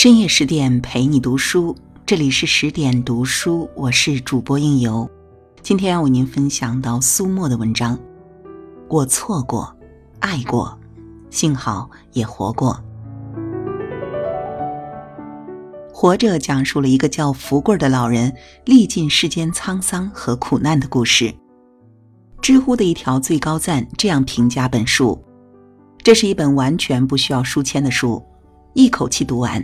深夜十点陪你读书，这里是十点读书，我是主播应由。今天要为您分享到苏沫的文章。我错过，爱过，幸好也活过。活着讲述了一个叫福贵的老人历尽世间沧桑和苦难的故事。知乎的一条最高赞这样评价本书：这是一本完全不需要书签的书，一口气读完。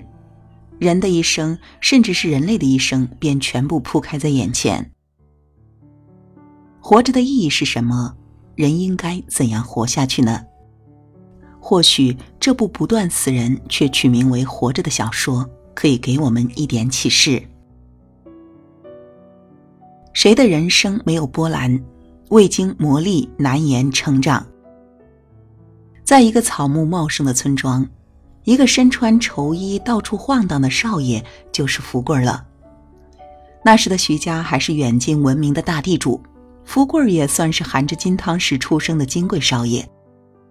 人的一生，甚至是人类的一生，便全部铺开在眼前。活着的意义是什么？人应该怎样活下去呢？或许这部不断死人却取名为《活着》的小说，可以给我们一点启示。谁的人生没有波澜？未经磨砺，难言成长。在一个草木茂盛的村庄。一个身穿绸衣到处晃荡的少爷就是福贵了。那时的徐家还是远近闻名的大地主，福贵也算是含着金汤匙出生的金贵少爷。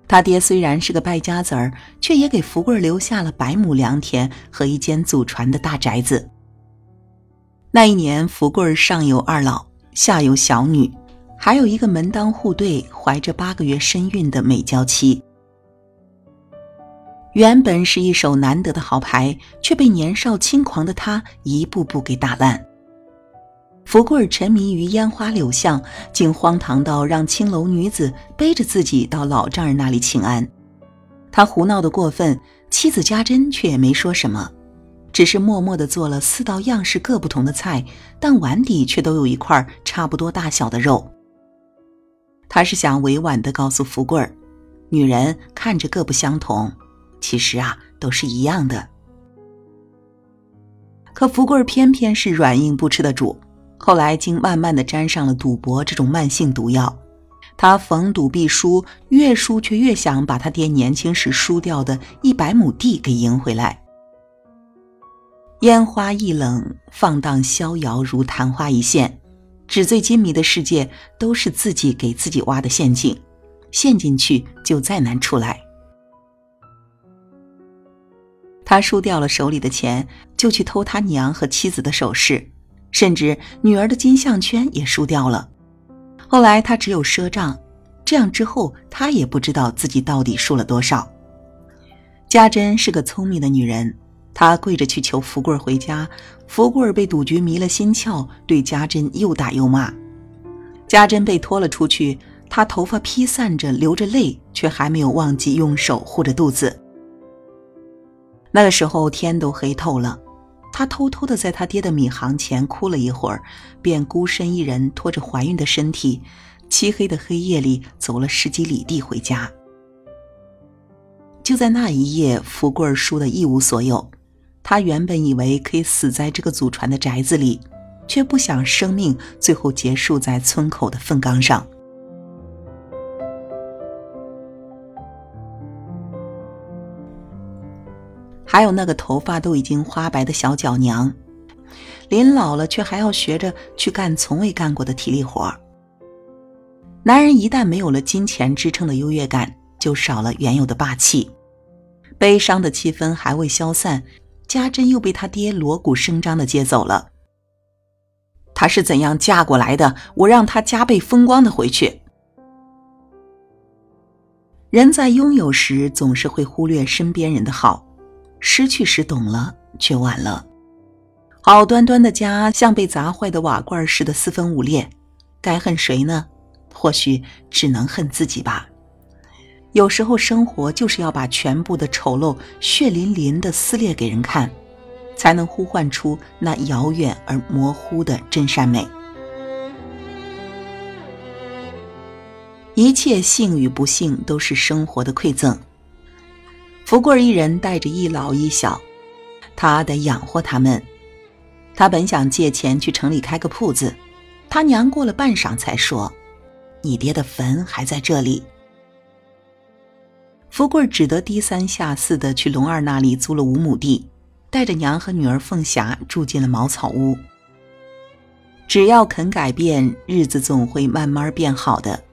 他爹虽然是个败家子儿，却也给福贵留下了百亩良田和一间祖传的大宅子。那一年，福贵上有二老，下有小女，还有一个门当户对、怀着八个月身孕的美娇妻。原本是一手难得的好牌，却被年少轻狂的他一步步给打烂。福贵沉迷于烟花柳巷，竟荒唐到让青楼女子背着自己到老丈人那里请安。他胡闹的过分，妻子家珍却也没说什么，只是默默地做了四道样式各不同的菜，但碗底却都有一块差不多大小的肉。他是想委婉地告诉福贵儿女人看着各不相同。其实啊，都是一样的。可福贵偏偏是软硬不吃的主，后来竟慢慢的沾上了赌博这种慢性毒药。他逢赌必输，越输却越想把他爹年轻时输掉的一百亩地给赢回来。烟花易冷，放荡逍遥如昙花一现，纸醉金迷的世界都是自己给自己挖的陷阱，陷进去就再难出来。他输掉了手里的钱，就去偷他娘和妻子的首饰，甚至女儿的金项圈也输掉了。后来他只有赊账，这样之后他也不知道自己到底输了多少。家珍是个聪明的女人，她跪着去求福贵回家，福贵被赌局迷了心窍，对家珍又打又骂。家珍被拖了出去，她头发披散着，流着泪，却还没有忘记用手护着肚子。那个时候天都黑透了，他偷偷的在他爹的米行前哭了一会儿，便孤身一人拖着怀孕的身体，漆黑的黑夜里走了十几里地回家。就在那一夜，福贵输得一无所有。他原本以为可以死在这个祖传的宅子里，却不想生命最后结束在村口的粪缸上。还有那个头发都已经花白的小脚娘，临老了却还要学着去干从未干过的体力活男人一旦没有了金钱支撑的优越感，就少了原有的霸气。悲伤的气氛还未消散，家珍又被他爹锣鼓声张的接走了。她是怎样嫁过来的？我让她加倍风光的回去。人在拥有时总是会忽略身边人的好。失去时懂了，却晚了。好端端的家像被砸坏的瓦罐似的四分五裂，该恨谁呢？或许只能恨自己吧。有时候生活就是要把全部的丑陋血淋淋的撕裂给人看，才能呼唤出那遥远而模糊的真善美。一切幸与不幸都是生活的馈赠。福贵一人带着一老一小，他得养活他们。他本想借钱去城里开个铺子，他娘过了半晌才说：“你爹的坟还在这里。”福贵只得低三下四的去龙二那里租了五亩地，带着娘和女儿凤霞住进了茅草屋。只要肯改变，日子总会慢慢变好的。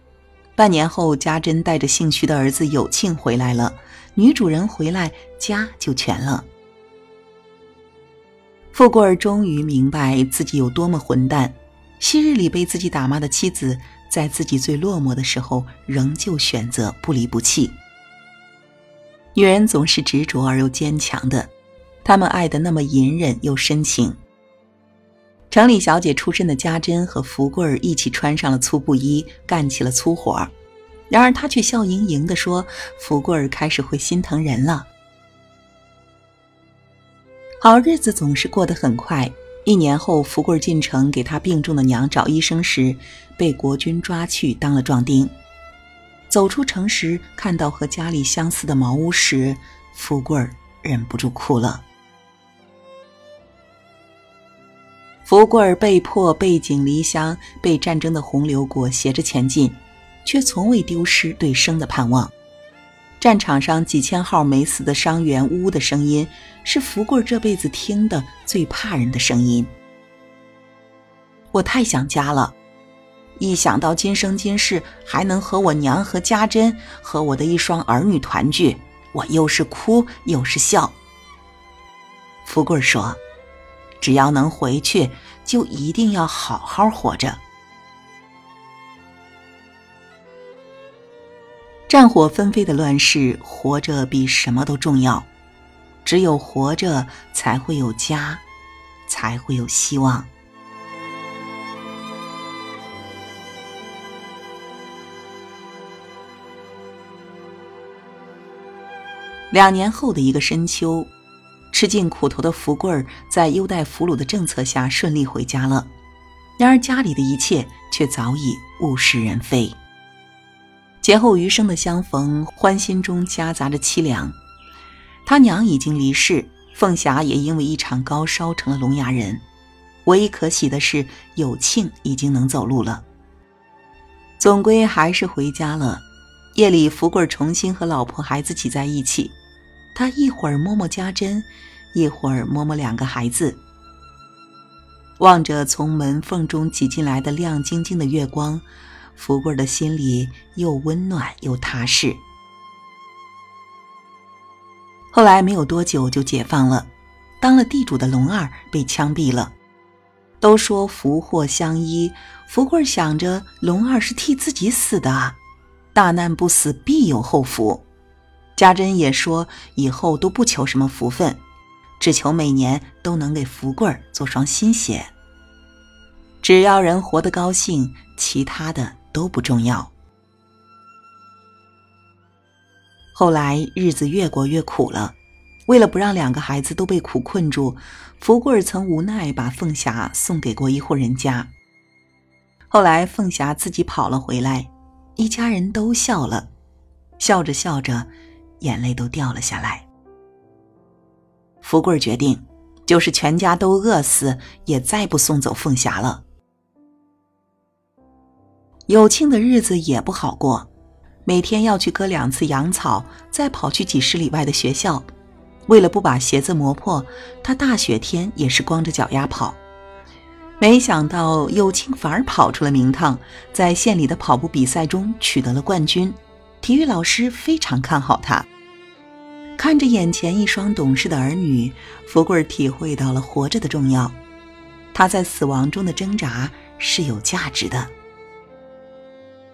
半年后，家珍带着姓徐的儿子有庆回来了。女主人回来，家就全了。富贵儿终于明白自己有多么混蛋。昔日里被自己打骂的妻子，在自己最落寞的时候，仍旧选择不离不弃。女人总是执着而又坚强的，她们爱的那么隐忍又深情。城里小姐出身的家珍和福贵儿一起穿上了粗布衣，干起了粗活儿然而他却笑盈盈地说：“福贵儿开始会心疼人了。”好日子总是过得很快。一年后，福贵儿进城给他病重的娘找医生时，被国军抓去当了壮丁。走出城时，看到和家里相似的茅屋时，福贵儿忍不住哭了。福贵儿被迫背井离乡，被战争的洪流裹挟着前进，却从未丢失对生的盼望。战场上几千号没死的伤员呜呜的声音，是福贵这辈子听的最怕人的声音。我太想家了。一想到今生今世还能和我娘和家珍和我的一双儿女团聚，我又是哭又是笑。福贵说：“只要能回去，就一定要好好活着。”战火纷飞的乱世，活着比什么都重要。只有活着，才会有家，才会有希望。两年后的一个深秋，吃尽苦头的福贵儿在优待俘虏的政策下顺利回家了。然而家里的一切却早已物是人非。劫后余生的相逢，欢心中夹杂着凄凉。他娘已经离世，凤霞也因为一场高烧成了聋哑人。唯一可喜的是，有庆已经能走路了。总归还是回家了。夜里，福贵重新和老婆孩子挤在一起。他一会儿摸摸家珍，一会儿摸摸两个孩子，望着从门缝中挤进来的亮晶晶的月光，福贵的心里又温暖又踏实。后来没有多久就解放了，当了地主的龙二被枪毙了。都说福祸相依，福贵想着龙二是替自己死的啊，大难不死必有后福。家珍也说，以后都不求什么福分，只求每年都能给福贵儿做双新鞋。只要人活得高兴，其他的都不重要。后来日子越过越苦了，为了不让两个孩子都被苦困住，福贵儿曾无奈把凤霞送给过一户人家。后来凤霞自己跑了回来，一家人都笑了，笑着笑着。眼泪都掉了下来。福贵儿决定，就是全家都饿死，也再不送走凤霞了。有庆的日子也不好过，每天要去割两次羊草，再跑去几十里外的学校。为了不把鞋子磨破，他大雪天也是光着脚丫跑。没想到有庆反而跑出了名堂，在县里的跑步比赛中取得了冠军。体育老师非常看好他。看着眼前一双懂事的儿女，福贵体会到了活着的重要。他在死亡中的挣扎是有价值的。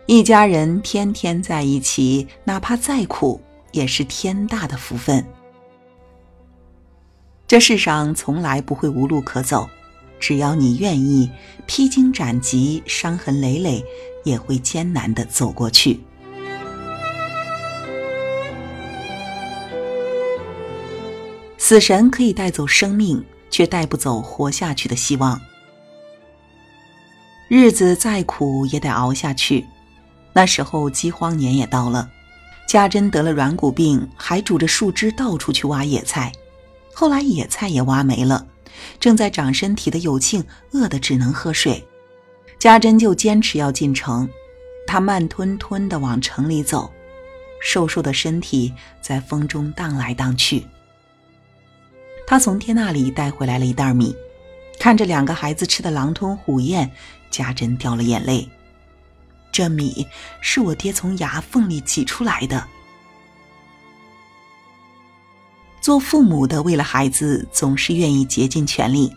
一家人天天在一起，哪怕再苦，也是天大的福分。这世上从来不会无路可走，只要你愿意，披荆斩棘，伤痕累累，也会艰难的走过去。死神可以带走生命，却带不走活下去的希望。日子再苦也得熬下去。那时候饥荒年也到了，家珍得了软骨病，还拄着树枝到处去挖野菜。后来野菜也挖没了，正在长身体的有庆饿得只能喝水。家珍就坚持要进城，他慢吞吞地往城里走，瘦瘦的身体在风中荡来荡去。他从爹那里带回来了一袋米，看着两个孩子吃的狼吞虎咽，家珍掉了眼泪。这米是我爹从牙缝里挤出来的。做父母的为了孩子，总是愿意竭尽全力。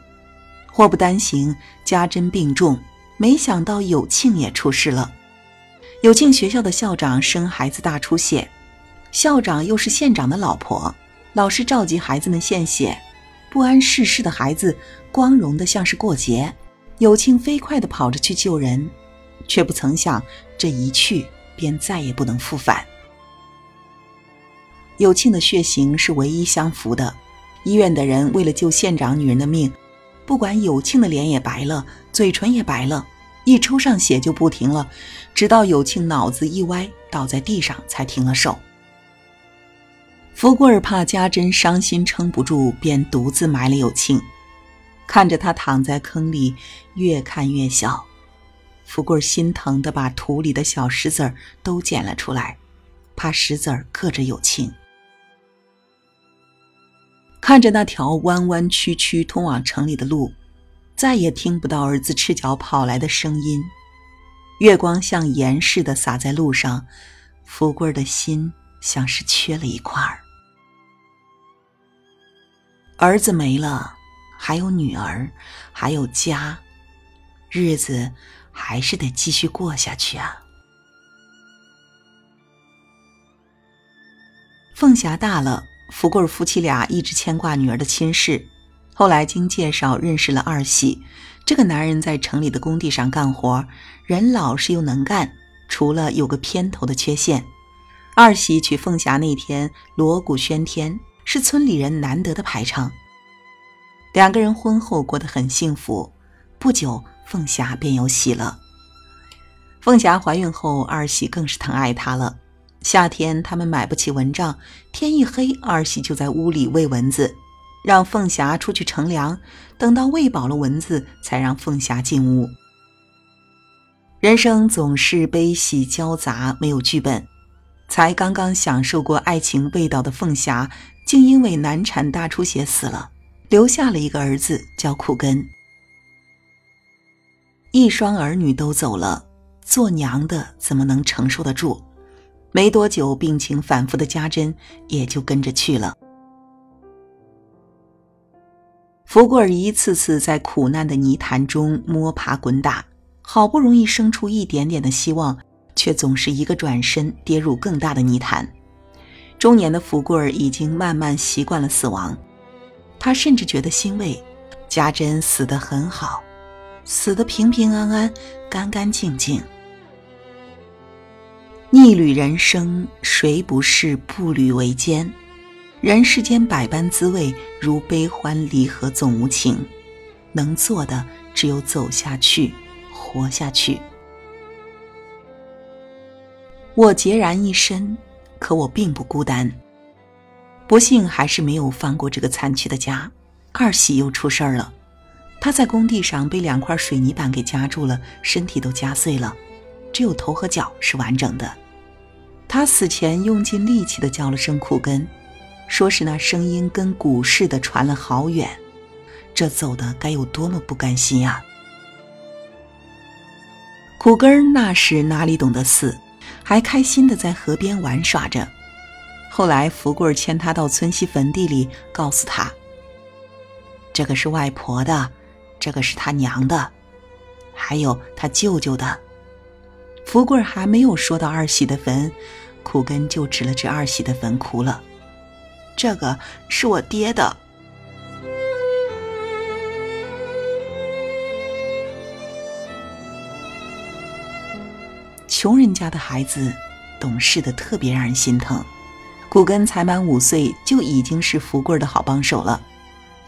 祸不单行，家珍病重，没想到有庆也出事了。有庆学校的校长生孩子大出血，校长又是县长的老婆，老是召集孩子们献血。不谙世事的孩子，光荣的像是过节。有庆飞快地跑着去救人，却不曾想这一去便再也不能复返。有庆的血型是唯一相符的，医院的人为了救县长女人的命，不管有庆的脸也白了，嘴唇也白了，一抽上血就不停了，直到有庆脑子一歪倒在地上才停了手。福贵儿怕家珍伤心撑不住，便独自埋了有庆，看着他躺在坑里，越看越小，福贵心疼的把土里的小石子儿都捡了出来，怕石子儿硌着有庆。看着那条弯弯曲曲通往城里的路，再也听不到儿子赤脚跑来的声音。月光像盐似的洒在路上，福贵的心像是缺了一块儿。儿子没了，还有女儿，还有家，日子还是得继续过下去啊。凤霞大了。福贵夫妻俩一直牵挂女儿的亲事，后来经介绍认识了二喜。这个男人在城里的工地上干活，人老实又能干，除了有个偏头的缺陷。二喜娶凤霞那天锣鼓喧天，是村里人难得的排场。两个人婚后过得很幸福，不久凤霞便有喜了。凤霞怀孕后，二喜更是疼爱她了。夏天，他们买不起蚊帐，天一黑，二喜就在屋里喂蚊子，让凤霞出去乘凉。等到喂饱了蚊子，才让凤霞进屋。人生总是悲喜交杂，没有剧本。才刚刚享受过爱情味道的凤霞，竟因为难产大出血死了，留下了一个儿子叫苦根。一双儿女都走了，做娘的怎么能承受得住？没多久，病情反复的家珍也就跟着去了。福贵儿一次次在苦难的泥潭中摸爬滚打，好不容易生出一点点的希望，却总是一个转身跌入更大的泥潭。中年的福贵儿已经慢慢习惯了死亡，他甚至觉得欣慰：家珍死得很好，死得平平安安、干干净净。逆旅人生，谁不是步履维艰？人世间百般滋味，如悲欢离合总无情。能做的只有走下去，活下去。我孑然一身，可我并不孤单。不幸还是没有放过这个残缺的家。二喜又出事儿了，他在工地上被两块水泥板给夹住了，身体都夹碎了。只有头和脚是完整的。他死前用尽力气的叫了声“苦根”，说是那声音跟鼓似的传了好远。这走的该有多么不甘心呀！苦根那时哪里懂得死，还开心的在河边玩耍着。后来福贵牵他到村西坟地里，告诉他：“这个是外婆的，这个是他娘的，还有他舅舅的。”福贵还没有说到二喜的坟，苦根就指了指二喜的坟，哭了。这个是我爹的。穷人家的孩子，懂事的特别让人心疼。苦根才满五岁，就已经是福贵的好帮手了。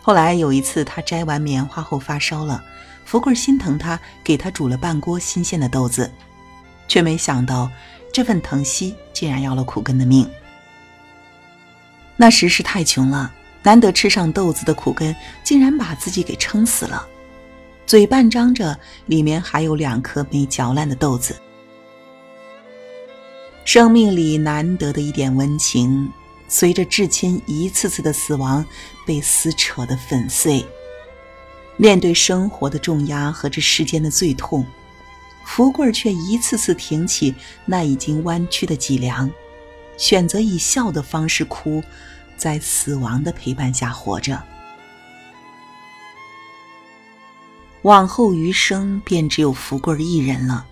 后来有一次，他摘完棉花后发烧了，福贵心疼他，给他煮了半锅新鲜的豆子。却没想到，这份疼惜竟然要了苦根的命。那时是太穷了，难得吃上豆子的苦根，竟然把自己给撑死了，嘴半张着，里面还有两颗没嚼烂的豆子。生命里难得的一点温情，随着至亲一次次的死亡，被撕扯的粉碎。面对生活的重压和这世间的最痛。福贵却一次次挺起那已经弯曲的脊梁，选择以笑的方式哭，在死亡的陪伴下活着。往后余生便只有福贵一人了，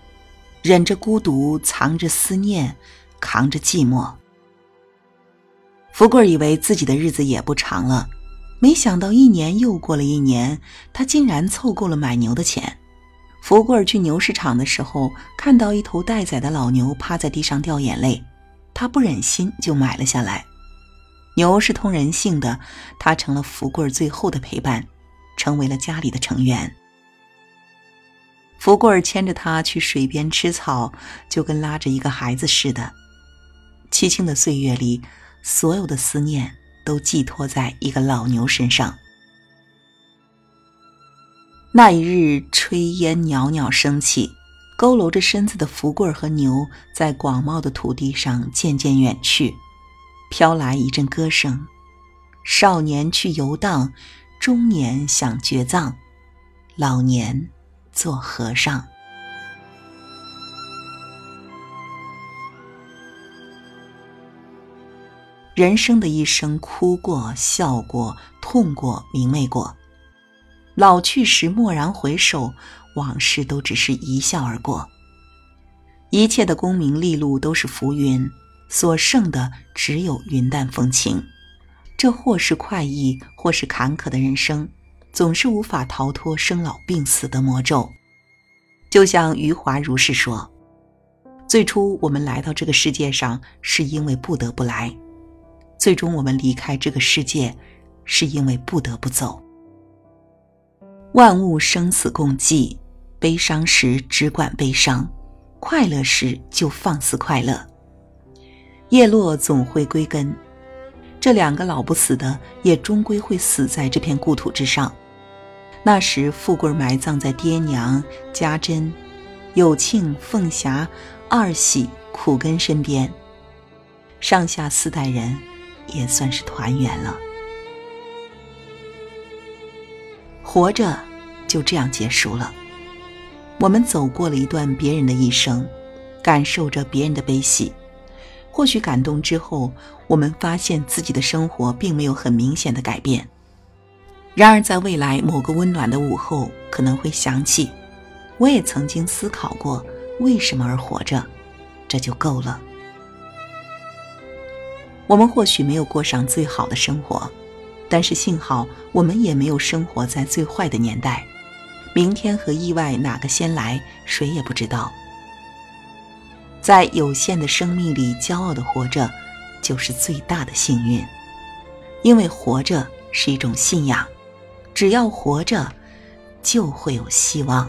忍着孤独，藏着思念，扛着寂寞。福贵以为自己的日子也不长了，没想到一年又过了一年，他竟然凑够了买牛的钱。福贵去牛市场的时候，看到一头待宰的老牛趴在地上掉眼泪，他不忍心，就买了下来。牛是通人性的，它成了福贵最后的陪伴，成为了家里的成员。福贵牵着它去水边吃草，就跟拉着一个孩子似的。凄清的岁月里，所有的思念都寄托在一个老牛身上。那一日，炊烟袅袅升起，佝偻着身子的福贵和牛在广袤的土地上渐渐远去，飘来一阵歌声：少年去游荡，中年想绝葬，老年。做和尚，人生的一生，哭过、笑过、痛过、明媚过，老去时蓦然回首，往事都只是一笑而过。一切的功名利禄都是浮云，所剩的只有云淡风轻。这或是快意，或是坎坷的人生。总是无法逃脱生老病死的魔咒，就像余华如是说：“最初我们来到这个世界上，是因为不得不来；最终我们离开这个世界，是因为不得不走。万物生死共济，悲伤时只管悲伤，快乐时就放肆快乐。叶落总会归根。”这两个老不死的，也终归会死在这片故土之上。那时，富贵埋葬在爹娘、家珍、有庆、凤霞、二喜、苦根身边，上下四代人也算是团圆了。活着就这样结束了。我们走过了一段别人的一生，感受着别人的悲喜。或许感动之后，我们发现自己的生活并没有很明显的改变。然而，在未来某个温暖的午后，可能会想起，我也曾经思考过为什么而活着，这就够了。我们或许没有过上最好的生活，但是幸好我们也没有生活在最坏的年代。明天和意外哪个先来，谁也不知道。在有限的生命里骄傲的活着，就是最大的幸运。因为活着是一种信仰，只要活着，就会有希望。